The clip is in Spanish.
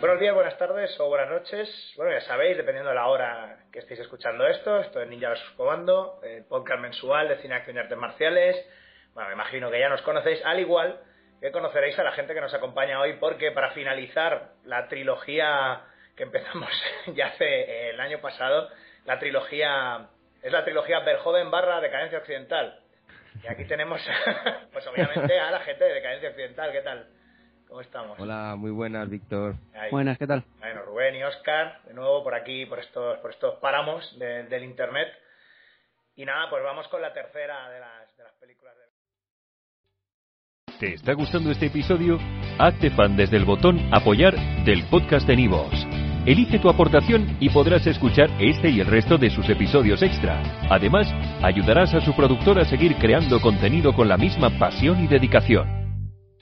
Buenos días, buenas tardes o buenas noches. Bueno, ya sabéis, dependiendo de la hora que estéis escuchando esto, esto es Ninja vs. Comando, el podcast mensual de cine, acción y artes marciales. Bueno, me imagino que ya nos conocéis, al igual que conoceréis a la gente que nos acompaña hoy, porque para finalizar la trilogía que empezamos ya hace el año pasado, la trilogía es la trilogía Verjoven barra Decadencia Occidental. Y aquí tenemos, pues obviamente, a la gente de Decadencia Occidental. ¿Qué tal? ¿Cómo estamos? Hola, muy buenas, Víctor. Buenas, ¿qué tal? Bueno, Rubén y Oscar, de nuevo por aquí, por estos, por estos páramos de- del internet. Y nada, pues vamos con la tercera de las, de las películas de... ¿Te está gustando este episodio? Hazte fan desde el botón Apoyar del podcast de Nivos. Elige tu aportación y podrás escuchar este y el resto de sus episodios extra. Además, ayudarás a su productor a seguir creando contenido con la misma pasión y dedicación.